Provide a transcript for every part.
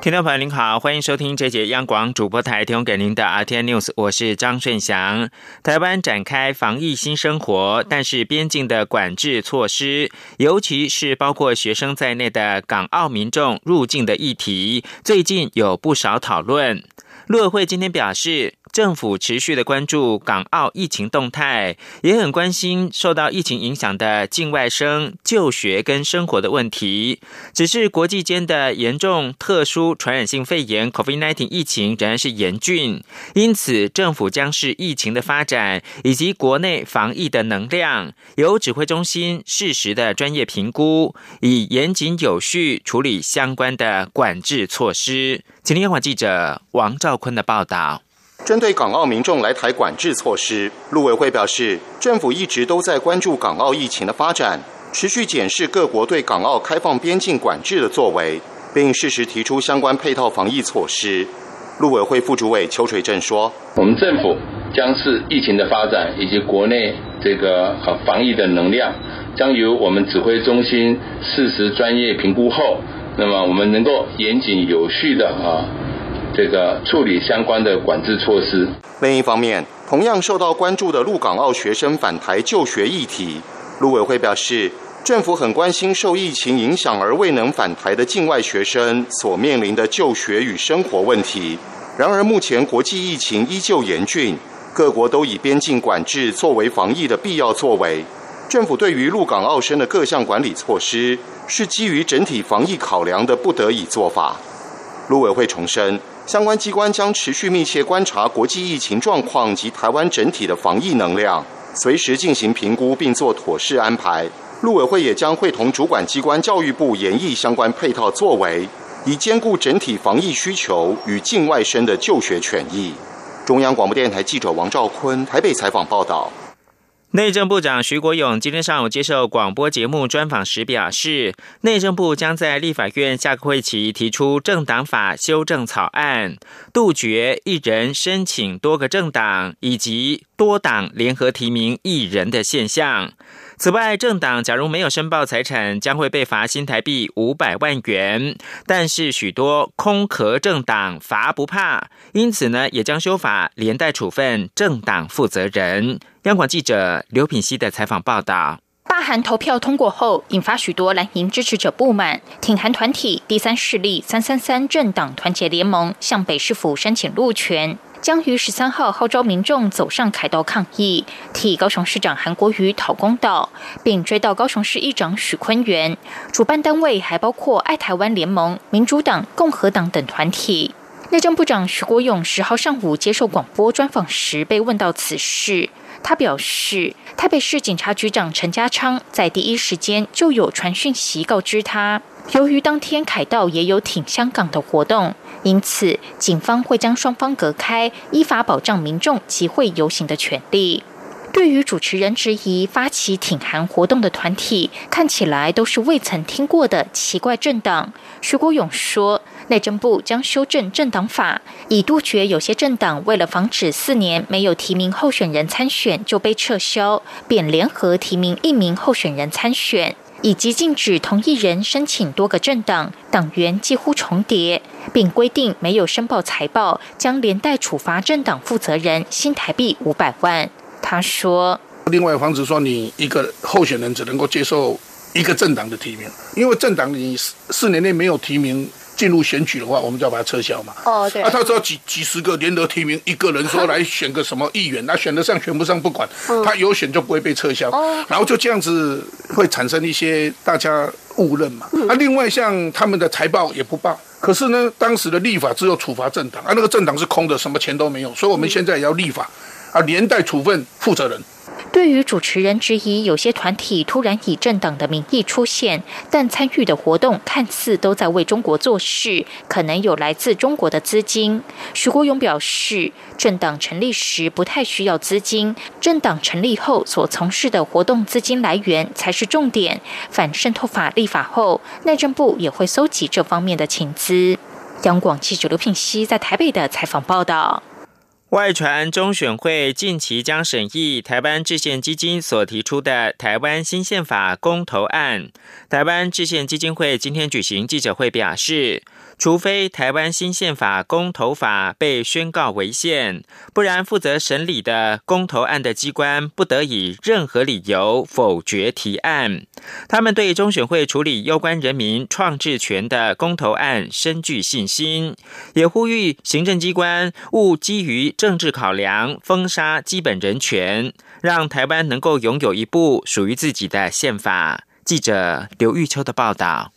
听众朋友您好，欢迎收听这节央广主播台提供给您的 RTN News，我是张顺祥。台湾展开防疫新生活，但是边境的管制措施，尤其是包括学生在内的港澳民众入境的议题，最近有不少讨论。陆委会今天表示。政府持续的关注港澳疫情动态，也很关心受到疫情影响的境外生就学跟生活的问题。只是国际间的严重特殊传染性肺炎 （COVID-19） 疫情仍然是严峻，因此政府将是疫情的发展以及国内防疫的能量，由指挥中心适时的专业评估，以严谨有序处理相关的管制措施。请听央广记者王兆坤的报道。针对港澳民众来台管制措施，陆委会表示，政府一直都在关注港澳疫情的发展，持续检视各国对港澳开放边境管制的作为，并适时提出相关配套防疫措施。陆委会副主委邱垂正说：“我们政府将是疫情的发展以及国内这个和防疫的能量，将由我们指挥中心适时专业评估后，那么我们能够严谨有序的啊。”这个处理相关的管制措施。另一方面，同样受到关注的陆港澳学生返台就学议题，陆委会表示，政府很关心受疫情影响而未能返台的境外学生所面临的就学与生活问题。然而，目前国际疫情依旧严峻，各国都以边境管制作为防疫的必要作为。政府对于陆港澳生的各项管理措施，是基于整体防疫考量的不得已做法。陆委会重申。相关机关将持续密切观察国际疫情状况及台湾整体的防疫能量，随时进行评估并做妥适安排。陆委会也将会同主管机关教育部研议相关配套作为，以兼顾整体防疫需求与境外生的就学权益。中央广播电台记者王兆坤台北采访报道。内政部长徐国勇今天上午接受广播节目专访时表示，内政部将在立法院下个会期提出政党法修正草案，杜绝一人申请多个政党以及多党联合提名一人的现象。此外，政党假如没有申报财产，将会被罚新台币五百万元。但是，许多空壳政党罚不怕，因此呢，也将修法连带处分政党负责人。央广记者刘品熙的采访报道：罢韩投票通过后，引发许多蓝营支持者不满。挺韩团体第三势力三三三政党团结联盟向北市府申请路权。将于十三号号召民众走上凯道抗议，替高雄市长韩国瑜讨公道，并追悼高雄市议长许坤元。主办单位还包括爱台湾联盟、民主党、共和党等团体。内政部长徐国勇十号上午接受广播专访时被问到此事，他表示，台北市警察局长陈家昌在第一时间就有传讯息告知他。由于当天凯道也有挺香港的活动，因此警方会将双方隔开，依法保障民众集会游行的权利。对于主持人质疑发起挺韩活动的团体，看起来都是未曾听过的奇怪政党，徐国勇说，内政部将修正政党法，以杜绝有些政党为了防止四年没有提名候选人参选就被撤销，便联合提名一名候选人参选。以及禁止同一人申请多个政党，党员几乎重叠，并规定没有申报财报将连带处罚政党负责人新台币五百万。他说：“另外，防止说你一个候选人只能够接受一个政党的提名，因为政党你四年内没有提名。”进入选举的话，我们就要把它撤销嘛。哦，对。啊，他说几几十个联合提名，一个人说来选个什么议员，那选得上选不上不管，他有选就不会被撤销。哦。然后就这样子会产生一些大家误认嘛。啊，另外像他们的财报也不报，可是呢，当时的立法只有处罚政党，啊，那个政党是空的，什么钱都没有，所以我们现在也要立法，啊，连带处分负责人。对于主持人质疑，有些团体突然以政党的名义出现，但参与的活动看似都在为中国做事，可能有来自中国的资金。徐国勇表示，政党成立时不太需要资金，政党成立后所从事的活动资金来源才是重点。反渗透法立法后，内政部也会搜集这方面的情资。央广记者刘品熙在台北的采访报道。外传中选会近期将审议台湾制宪基金所提出的台湾新宪法公投案。台湾制宪基金会今天举行记者会表示。除非台湾新宪法公投法被宣告违宪，不然负责审理的公投案的机关不得以任何理由否决提案。他们对中选会处理攸关人民创制权的公投案深具信心，也呼吁行政机关勿基于政治考量封杀基本人权，让台湾能够拥有一部属于自己的宪法。记者刘玉秋的报道。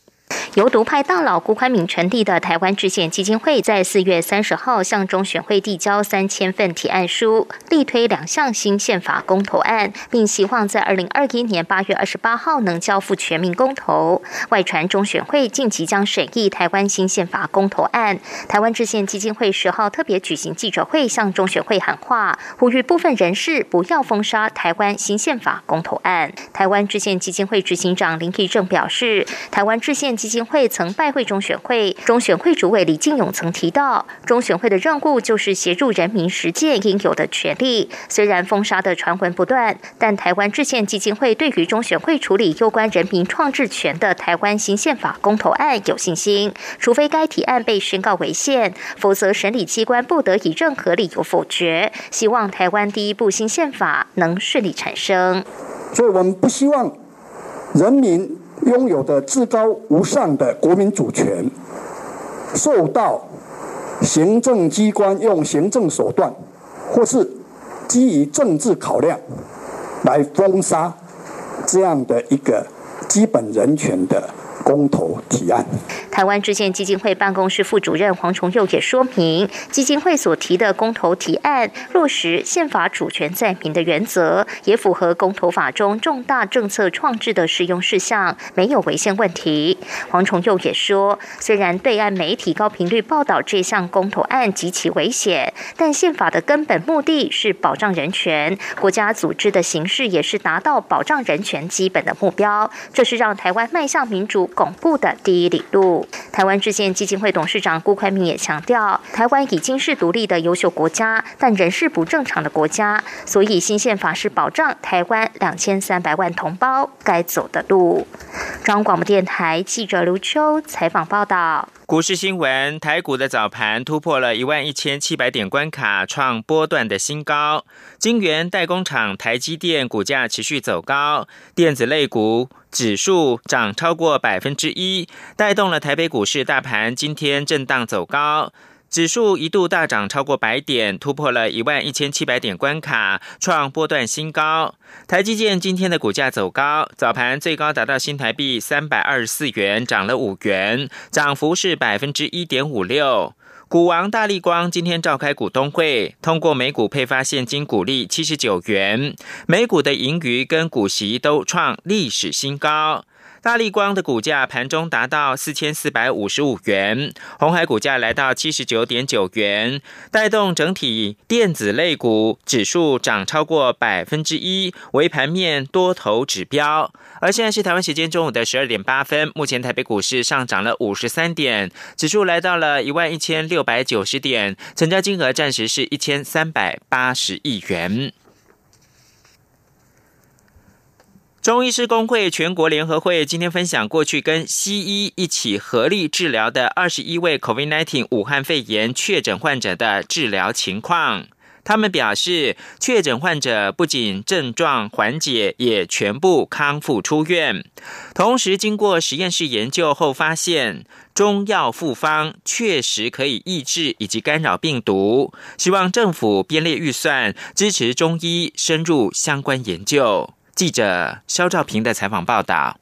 由独派大佬辜宽敏成立的台湾制宪基金会，在四月三十号向中选会递交三千份提案书，力推两项新宪法公投案，并希望在二零二一年八月二十八号能交付全民公投。外传中选会近期将审议台湾新宪法公投案，台湾制宪基金会十号特别举行记者会，向中选会喊话，呼吁部分人士不要封杀台湾新宪法公投案。台湾制宪基金会执行长林义正表示，台湾制宪基金会曾拜会中选会，中选会主委李进勇曾提到，中选会的任务就是协助人民实践应有的权利。虽然封杀的传闻不断，但台湾制宪基金会对于中选会处理有关人民创制权的台湾新宪法公投案有信心。除非该提案被宣告违宪，否则审理机关不得以任何理由否决。希望台湾第一部新宪法能顺利产生。所以我们不希望人民。拥有的至高无上的国民主权，受到行政机关用行政手段，或是基于政治考量来封杀这样的一个基本人权的。公投提案，台湾制宪基金会办公室副主任黄崇佑也说明，基金会所提的公投提案落实宪法主权在民的原则，也符合公投法中重大政策创制的适用事项，没有违宪问题。黄崇佑也说，虽然对岸媒体高频率报道这项公投案极其危险，但宪法的根本目的是保障人权，国家组织的形式也是达到保障人权基本的目标，这是让台湾迈向民主。巩固的第一里路。台湾制宪基金会董事长顾宽明也强调，台湾已经是独立的优秀国家，但仍是不正常的国家，所以新宪法是保障台湾两千三百万同胞该走的路。中央广播电台记者刘秋采访报道。股市新闻：台股的早盘突破了一万一千七百点关卡，创波段的新高。晶圆代工厂台积电股价持续走高，电子类股指数涨超过百分之一，带动了台北股市大盘今天震荡走高。指数一度大涨超过百点，突破了一万一千七百点关卡，创波段新高。台积电今天的股价走高，早盘最高达到新台币三百二十四元，涨了五元，涨幅是百分之一点五六。股王大力光今天召开股东会，通过每股配发现金股利七十九元，每股的盈余跟股息都创历史新高。大力光的股价盘中达到四千四百五十五元，红海股价来到七十九点九元，带动整体电子类股指数涨超过百分之一，为盘面多头指标。而现在是台湾时间中午的十二点八分，目前台北股市上涨了五十三点，指数来到了一万一千六百九十点，成交金额暂时是一千三百八十亿元。中医师工会全国联合会今天分享过去跟西医一起合力治疗的二十一位 COVID-19 武汉肺炎确诊患者的治疗情况。他们表示，确诊患者不仅症状缓解，也全部康复出院。同时，经过实验室研究后发现，中药复方确实可以抑制以及干扰病毒。希望政府编列预算，支持中医深入相关研究。记者肖兆平的采访报道。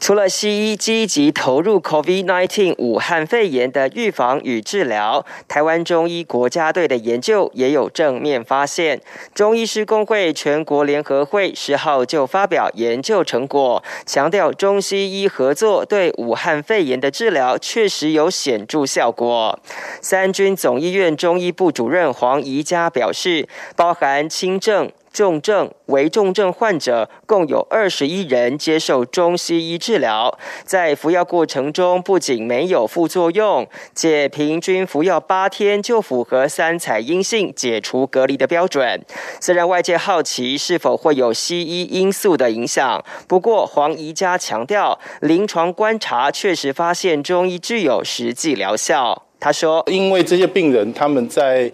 除了西医积极投入 COVID-19 武汉肺炎的预防与治疗，台湾中医国家队的研究也有正面发现。中医师工会全国联合会十号就发表研究成果，强调中西医合作对武汉肺炎的治疗确实有显著效果。三军总医院中医部主任黄宜佳表示，包含轻症。重症、危重症患者共有二十一人接受中西医治疗，在服药过程中不仅没有副作用，且平均服药八天就符合三采阴性解除隔离的标准。虽然外界好奇是否会有西医因素的影响，不过黄宜佳强调，临床观察确实发现中医具有实际疗效。他说：“因为这些病人他们在。”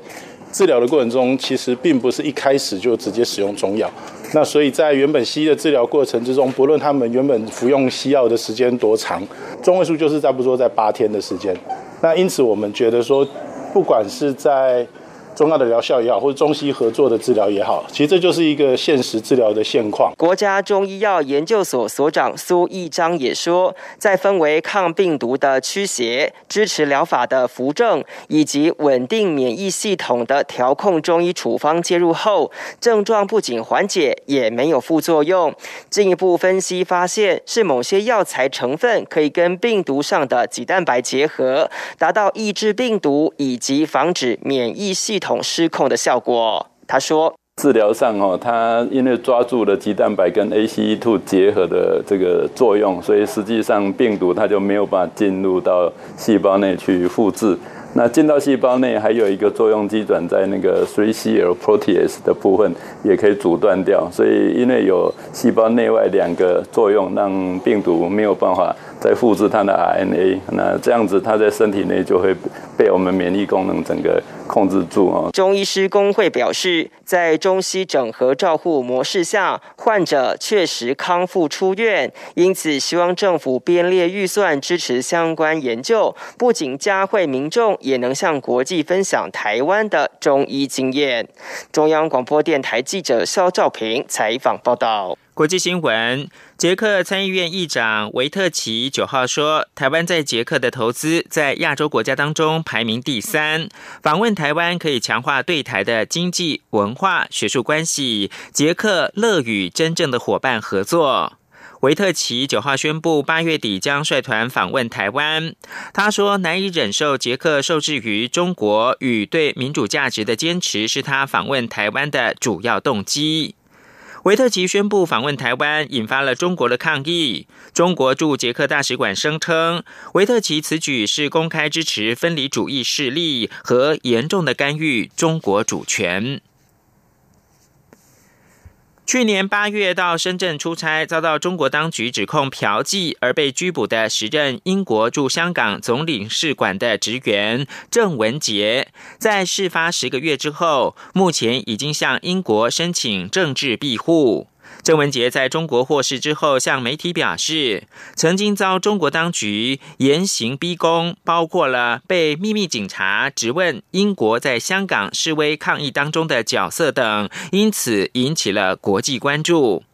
治疗的过程中，其实并不是一开始就直接使用中药，那所以在原本西医的治疗过程之中，不论他们原本服用西药的时间多长，中位数就是差不多在八天的时间。那因此我们觉得说，不管是在中药的疗效也好，或者中西合作的治疗也好，其实这就是一个现实治疗的现况。国家中医药研究所所长苏义章也说，在分为抗病毒的驱邪、支持疗法的扶正，以及稳定免疫系统的调控中医处方介入后，症状不仅缓解，也没有副作用。进一步分析发现，是某些药材成分可以跟病毒上的几蛋白结合，达到抑制病毒以及防止免疫系统。统失控的效果，他说：治疗上哦，它因为抓住了鸡蛋白跟 ACE2 结合的这个作用，所以实际上病毒它就没有办法进入到细胞内去复制。那进到细胞内还有一个作用机转在那个 3CL protease 的部分，也可以阻断掉。所以因为有细胞内外两个作用，让病毒没有办法。在复制它的 RNA，那这样子它在身体内就会被我们免疫功能整个控制住啊。中医师工会表示，在中西整合照护模式下，患者确实康复出院，因此希望政府编列预算支持相关研究，不仅加惠民众，也能向国际分享台湾的中医经验。中央广播电台记者肖兆平采访报道。国际新闻：捷克参议院议长维特奇九号说，台湾在捷克的投资在亚洲国家当中排名第三。访问台湾可以强化对台的经济、文化、学术关系。捷克乐与真正的伙伴合作。维特奇九号宣布，八月底将率团访问台湾。他说，难以忍受捷克受制于中国与对民主价值的坚持，是他访问台湾的主要动机。维特奇宣布访问台湾，引发了中国的抗议。中国驻捷克大使馆声称，维特奇此举是公开支持分离主义势力和严重的干预中国主权。去年八月到深圳出差，遭到中国当局指控嫖妓而被拘捕的时任英国驻香港总领事馆的职员郑文杰，在事发十个月之后，目前已经向英国申请政治庇护。郑文杰在中国获释之后，向媒体表示，曾经遭中国当局严刑逼供，包括了被秘密警察质问英国在香港示威抗议当中的角色等，因此引起了国际关注。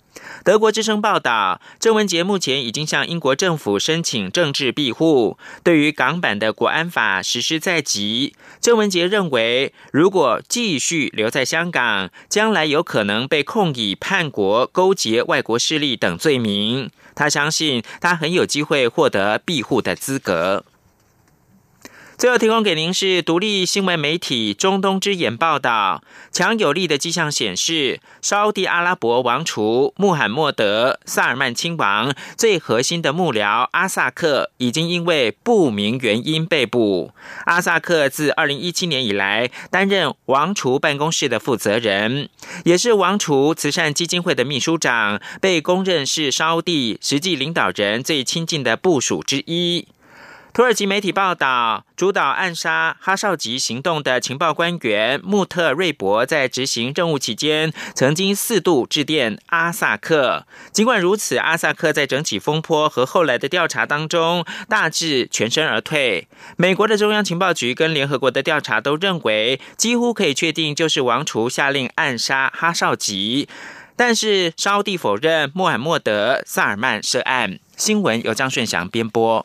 德国之声报道，郑文杰目前已经向英国政府申请政治庇护。对于港版的国安法实施在即，郑文杰认为，如果继续留在香港，将来有可能被控以叛国、勾结外国势力等罪名。他相信，他很有机会获得庇护的资格。最后提供给您是独立新闻媒体中东之眼报道，强有力的迹象显示，沙地阿拉伯王储穆罕默德·萨尔曼亲王最核心的幕僚阿萨克已经因为不明原因被捕。阿萨克自二零一七年以来担任王储办公室的负责人，也是王储慈善基金会的秘书长，被公认是沙地实际领导人最亲近的部属之一。土耳其媒体报道，主导暗杀哈少吉行动的情报官员穆特瑞博在执行任务期间，曾经四度致电阿萨克。尽管如此，阿萨克在整起风波和后来的调查当中大致全身而退。美国的中央情报局跟联合国的调查都认为，几乎可以确定就是王储下令暗杀哈少吉。但是沙地否认穆罕默德·萨尔曼涉案。新闻由张顺祥编播。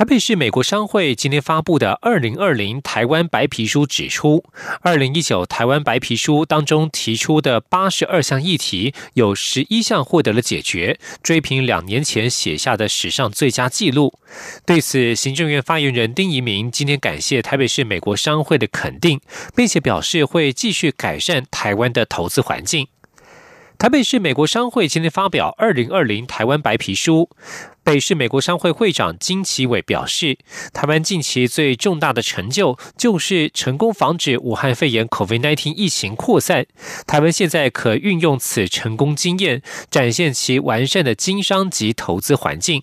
台北市美国商会今天发布的《二零二零台湾白皮书》指出，二零一九台湾白皮书当中提出的八十二项议题，有十一项获得了解决，追平两年前写下的史上最佳纪录。对此，行政院发言人丁仪明今天感谢台北市美国商会的肯定，并且表示会继续改善台湾的投资环境。台北市美国商会今天发表《二零二零台湾白皮书》，北市美国商会会长金奇伟表示，台湾近期最重大的成就就是成功防止武汉肺炎 （COVID-19） 疫情扩散。台湾现在可运用此成功经验，展现其完善的经商及投资环境。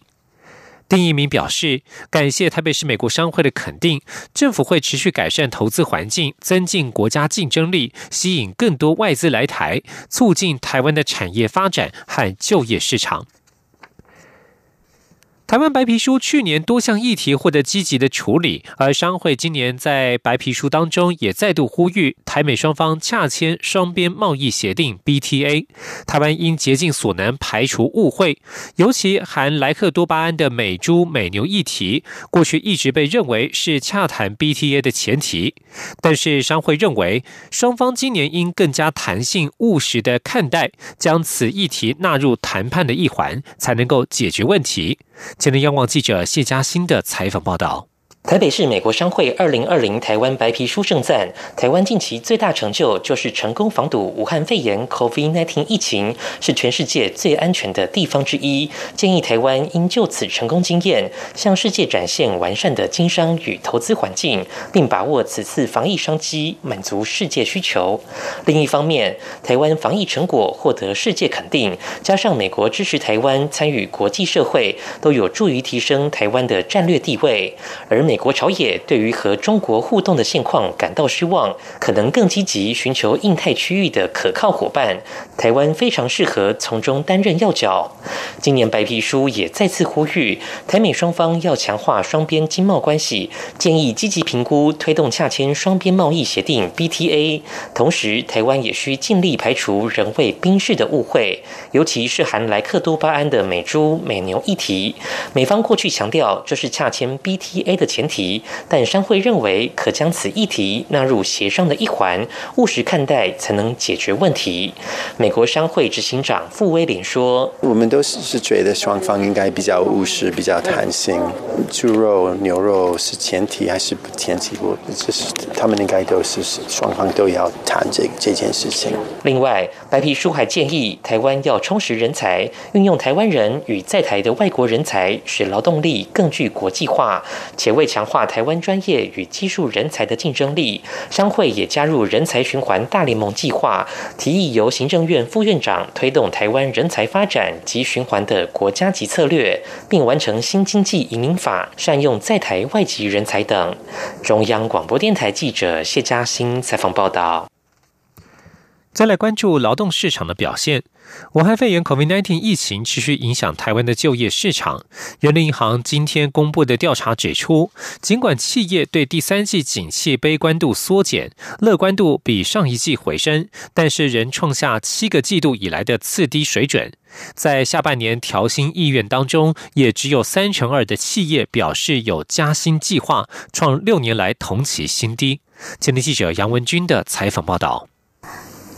丁一鸣表示，感谢台北市美国商会的肯定，政府会持续改善投资环境，增进国家竞争力，吸引更多外资来台，促进台湾的产业发展和就业市场。台湾白皮书去年多项议题获得积极的处理，而商会今年在白皮书当中也再度呼吁台美双方洽签双边贸易协定 BTA。台湾应竭尽所能排除误会，尤其含莱克多巴胺的美猪美牛议题，过去一直被认为是洽谈 BTA 的前提。但是商会认为，双方今年应更加弹性务实的看待，将此议题纳入谈判的一环，才能够解决问题。前天，央广记者谢佳欣的采访报道。台北市美国商会二零二零台湾白皮书盛赞，台湾近期最大成就就是成功防堵武汉肺炎 （COVID-19） 疫情，是全世界最安全的地方之一。建议台湾应就此成功经验，向世界展现完善的经商与投资环境，并把握此次防疫商机，满足世界需求。另一方面，台湾防疫成果获得世界肯定，加上美国支持台湾参与国际社会，都有助于提升台湾的战略地位。而美美国朝野对于和中国互动的现况感到失望，可能更积极寻求印太区域的可靠伙伴。台湾非常适合从中担任要角。今年白皮书也再次呼吁台美双方要强化双边经贸关系，建议积极评估推动洽签双边贸易协定 BTA。同时，台湾也需尽力排除人为宾事的误会，尤其是含莱克多巴胺的美猪美牛议题。美方过去强调这是洽签 BTA 的前。题，但商会认为可将此议题纳入协商的一环，务实看待才能解决问题。美国商会执行长傅威廉说：“我们都是是觉得双方应该比较务实、比较弹性。猪肉、牛肉是前提还是不前提？我这是他们应该都是双方都要谈这这件事情。另外，白皮书还建议台湾要充实人才，运用台湾人与在台的外国人才，使劳动力更具国际化，且为。”强化台湾专业与技术人才的竞争力，商会也加入人才循环大联盟计划，提议由行政院副院长推动台湾人才发展及循环的国家级策略，并完成新经济移民法，善用在台外籍人才等。中央广播电台记者谢嘉欣采访报道。再来关注劳动市场的表现。武汉肺炎 （COVID-19） 疫情持续影响台湾的就业市场。人民银行今天公布的调查指出，尽管企业对第三季景气悲观度缩减，乐观度比上一季回升，但是仍创下七个季度以来的次低水准。在下半年调薪意愿当中，也只有三成二的企业表示有加薪计划，创六年来同期新低。前天记者杨文军的采访报道。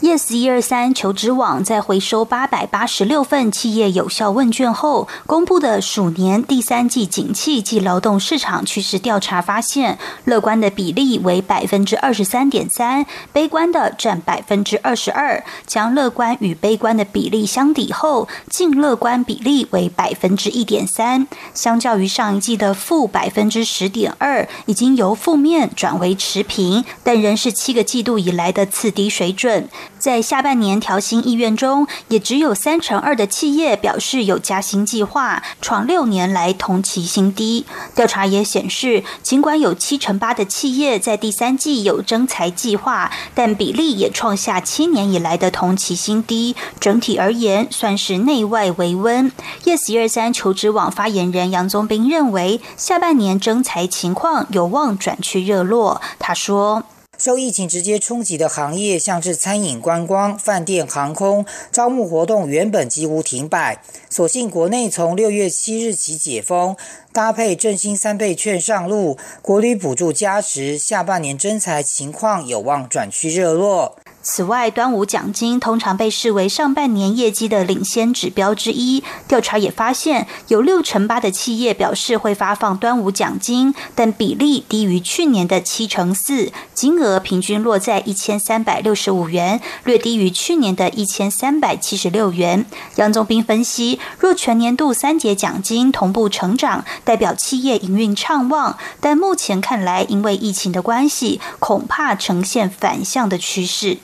Yes 一二三求职网在回收八百八十六份企业有效问卷后，公布的鼠年第三季景气及劳动市场趋势调查发现，乐观的比例为百分之二十三点三，悲观的占百分之二十二。将乐观与悲观的比例相抵后，净乐观比例为百分之一点三，相较于上一季的负百分之十点二，已经由负面转为持平，但仍是七个季度以来的次低水准。在下半年调薪意愿中，也只有三成二的企业表示有加薪计划，创六年来同期新低。调查也显示，尽管有七成八的企业在第三季有增财计划，但比例也创下七年以来的同期新低。整体而言，算是内外为温。Yes 一二三求职网发言人杨宗斌认为，下半年增财情况有望转趋热络。他说。受疫情直接冲击的行业，像是餐饮、观光、饭店、航空，招募活动原本几乎停摆。所幸国内从六月七日起解封，搭配振兴三倍券上路，国旅补助加持，下半年征才情况有望转趋热络。此外，端午奖金通常被视为上半年业绩的领先指标之一。调查也发现，有六成八的企业表示会发放端午奖金，但比例低于去年的七成四，金额平均落在一千三百六十五元，略低于去年的一千三百七十六元。杨宗斌分析，若全年度三节奖金同步成长，代表企业营运畅旺，但目前看来，因为疫情的关系，恐怕呈现反向的趋势。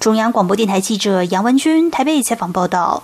中央广播电台记者杨文君台北采访报道。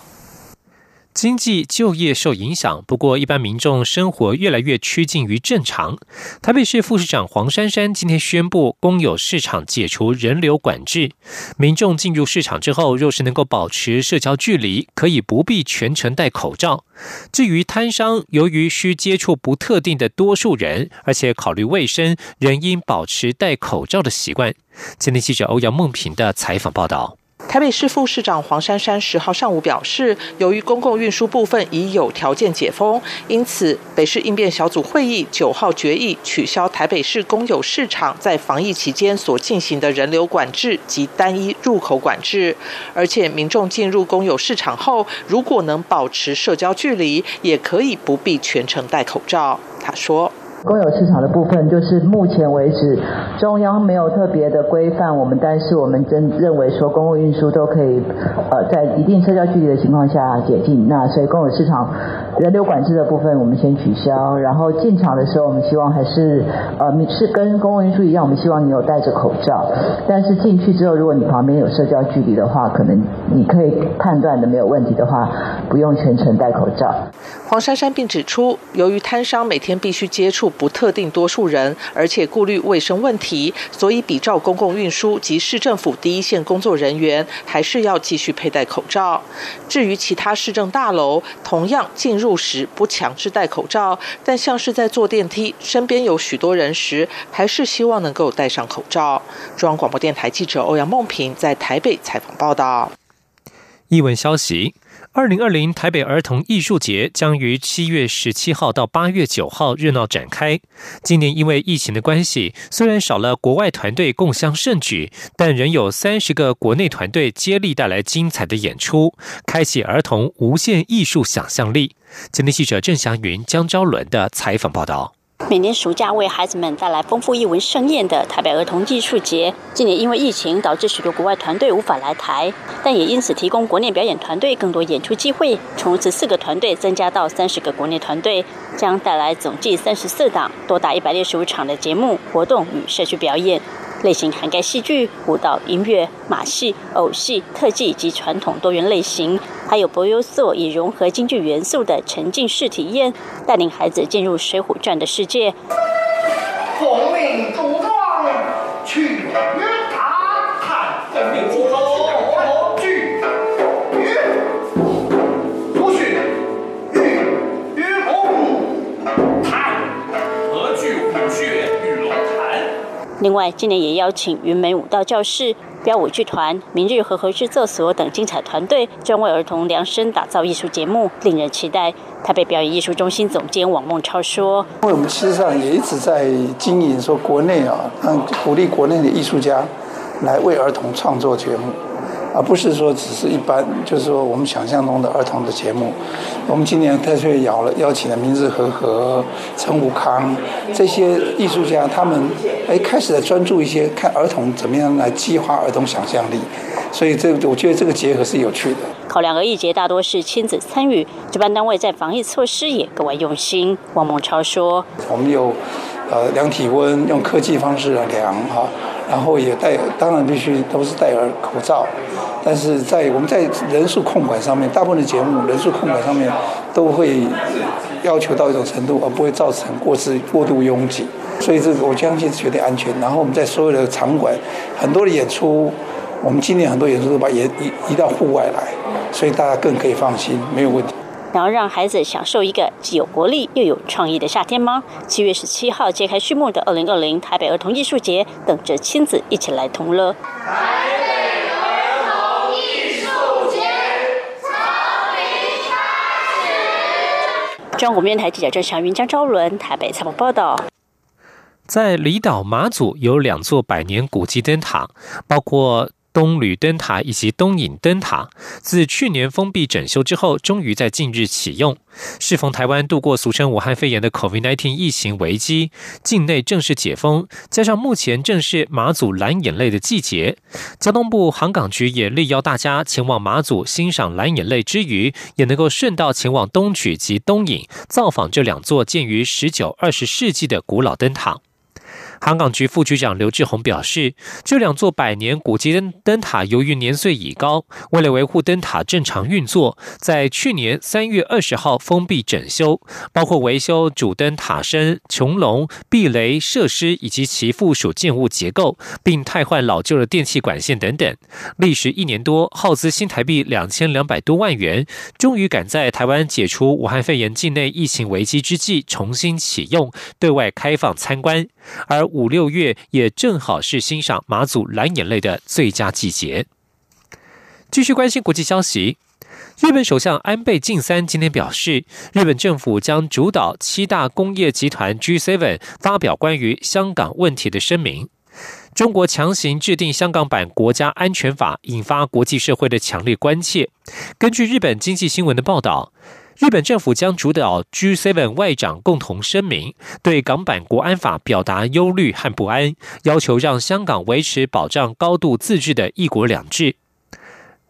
经济就业受影响，不过一般民众生活越来越趋近于正常。台北市副市长黄珊珊今天宣布，公有市场解除人流管制，民众进入市场之后，若是能够保持社交距离，可以不必全程戴口罩。至于摊商，由于需接触不特定的多数人，而且考虑卫生，仍应保持戴口罩的习惯。今天记者欧阳梦平的采访报道。台北市副市长黄珊珊十号上午表示，由于公共运输部分已有条件解封，因此北市应变小组会议九号决议取消台北市公有市场在防疫期间所进行的人流管制及单一入口管制，而且民众进入公有市场后，如果能保持社交距离，也可以不必全程戴口罩。他说。公有市场的部分，就是目前为止中央没有特别的规范我们，但是我们真认为说公共运输都可以，呃，在一定社交距离的情况下解禁。那所以公有市场人流管制的部分我们先取消，然后进场的时候我们希望还是呃是跟公共运输一样，我们希望你有戴着口罩。但是进去之后，如果你旁边有社交距离的话，可能你可以判断的没有问题的话，不用全程戴口罩。黄珊珊并指出，由于摊商每天必须接触不特定多数人，而且顾虑卫生问题，所以比照公共运输及市政府第一线工作人员，还是要继续佩戴口罩。至于其他市政大楼，同样进入时不强制戴口罩，但像是在坐电梯，身边有许多人时，还是希望能够戴上口罩。中央广播电台记者欧阳梦平在台北采访报道。译文消息。二零二零台北儿童艺术节将于七月十七号到八月九号热闹展开。今年因为疫情的关系，虽然少了国外团队共襄盛举，但仍有三十个国内团队接力带来精彩的演出，开启儿童无限艺术想象力。今天记者郑祥云、江昭伦的采访报道。每年暑假为孩子们带来丰富艺文盛宴的台北儿童艺术节，今年因为疫情导致许多国外团队无法来台，但也因此提供国内表演团队更多演出机会，从十四个团队增加到三十个国内团队，将带来总计三十四档多达一百六十五场的节目活动与社区表演。类型涵盖戏剧、舞蹈、音乐、马戏、偶戏、特技及传统多元类型，还有博优色以融合京剧元素的沉浸式体验，带领孩子进入《水浒传》的世界。另外，今年也邀请云门舞蹈教室、标舞剧团、明日和合制作所等精彩团队，专为儿童量身打造艺术节目，令人期待。台北表演艺术中心总监王梦超说：“因为我们事实上也一直在经营，说国内啊，让鼓励国内的艺术家来为儿童创作节目。”而不是说只是一般，就是说我们想象中的儿童的节目。我们今年特别邀了邀请了明日和和、陈武康这些艺术家，他们哎开始专注一些看儿童怎么样来激发儿童想象力，所以这我觉得这个结合是有趣的。考量而艺节大多是亲子参与，主办单位在防疫措施也格外用心。王孟超说：“我们有呃量体温，用科技方式来量哈。”然后也戴，当然必须都是戴耳口罩，但是在我们在人数控管上面，大部分的节目人数控管上面都会要求到一种程度，而不会造成过之过度拥挤。所以这个我相信是绝对安全。然后我们在所有的场馆，很多的演出，我们今年很多演出都把演移移到户外来，所以大家更可以放心，没有问题。然后让孩子享受一个既有活力又有创意的夏天吗？七月十七号揭开序幕的二零二零台北儿童艺术节，等着亲子一起来同乐。中国面台记者郑祥云、江昭伦台北采访报道。在离岛马祖有两座百年古迹灯塔，包括。东吕灯塔以及东引灯塔自去年封闭整修之后，终于在近日启用。适逢台湾度过俗称武汉肺炎的 COVID-19 疫情危机，境内正式解封，加上目前正是马祖蓝眼泪的季节，交通部航港局也力邀大家前往马祖欣赏蓝眼泪之余，也能够顺道前往东莒及东引，造访这两座建于十九、二十世纪的古老灯塔。航港局副局长刘志宏表示，这两座百年古迹灯灯塔由于年岁已高，为了维护灯塔正常运作，在去年三月二十号封闭整修，包括维修主灯塔身、穹隆、避雷设施以及其附属建物结构，并汰换老旧的电气管线等等，历时一年多，耗资新台币两千两百多万元，终于赶在台湾解除武汉肺炎境内疫情危机之际重新启用，对外开放参观。而五六月也正好是欣赏马祖蓝眼泪的最佳季节。继续关心国际消息，日本首相安倍晋三今天表示，日本政府将主导七大工业集团 G7 发表关于香港问题的声明。中国强行制定香港版国家安全法，引发国际社会的强烈关切。根据日本经济新闻的报道。日本政府将主导 G7 外长共同声明，对港版国安法表达忧虑和不安，要求让香港维持保障高度自治的一国两制。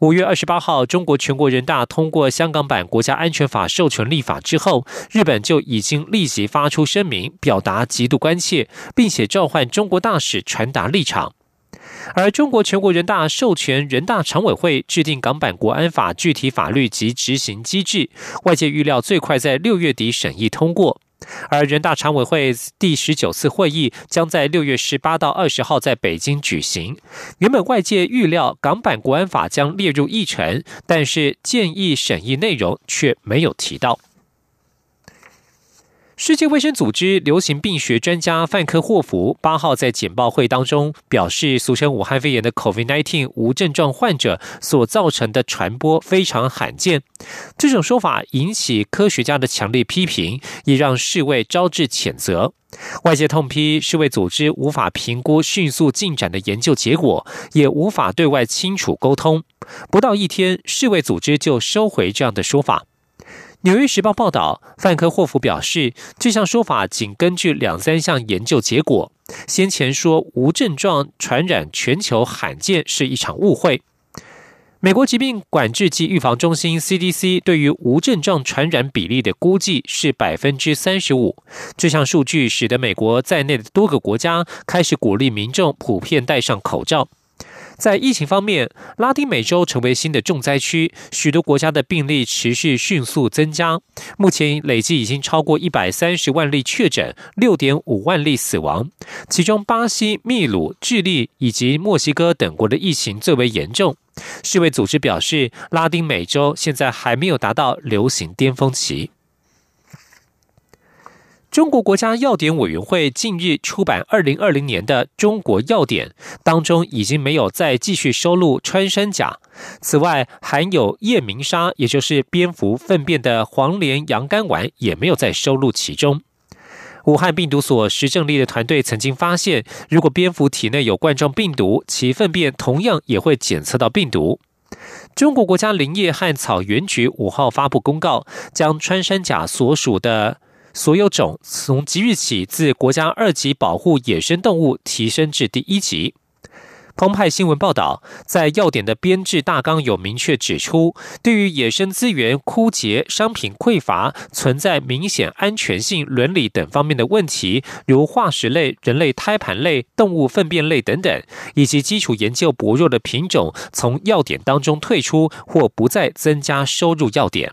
五月二十八号，中国全国人大通过香港版国家安全法授权立法之后，日本就已经立即发出声明，表达极度关切，并且召唤中国大使传达立场。而中国全国人大授权人大常委会制定港版国安法具体法律及执行机制，外界预料最快在六月底审议通过。而人大常委会第十九次会议将在六月十八到二十号在北京举行。原本外界预料港版国安法将列入议程，但是建议审议内容却没有提到。世界卫生组织流行病学专家范克霍夫八号在简报会当中表示，俗称武汉肺炎的 COVID-19 无症状患者所造成的传播非常罕见。这种说法引起科学家的强烈批评，也让世卫招致谴责。外界痛批世卫组织无法评估迅速进展的研究结果，也无法对外清楚沟通。不到一天，世卫组织就收回这样的说法。《纽约时报》报道，范科霍夫表示，这项说法仅根据两三项研究结果。先前说无症状传染全球罕见是一场误会。美国疾病管制及预防中心 （CDC） 对于无症状传染比例的估计是百分之三十五。这项数据使得美国在内的多个国家开始鼓励民众普遍戴上口罩。在疫情方面，拉丁美洲成为新的重灾区，许多国家的病例持续迅速增加。目前累计已经超过一百三十万例确诊，六点五万例死亡。其中，巴西、秘鲁、智利以及墨西哥等国的疫情最为严重。世卫组织表示，拉丁美洲现在还没有达到流行巅峰期。中国国家药典委员会近日出版二零二零年的《中国药典》，当中已经没有再继续收录穿山甲。此外，含有夜明砂，也就是蝙蝠粪便的黄连洋甘丸，也没有再收录其中。武汉病毒所实证力的团队曾经发现，如果蝙蝠体内有冠状病毒，其粪便同样也会检测到病毒。中国国家林业和草原局五号发布公告，将穿山甲所属的所有种从即日起自国家二级保护野生动物提升至第一级。澎湃新闻报道，在要点的编制大纲有明确指出，对于野生资源枯竭、商品匮乏、存在明显安全性、伦理等方面的问题，如化石类、人类胎盘类、动物粪便类等等，以及基础研究薄弱的品种，从要点当中退出或不再增加收入要点。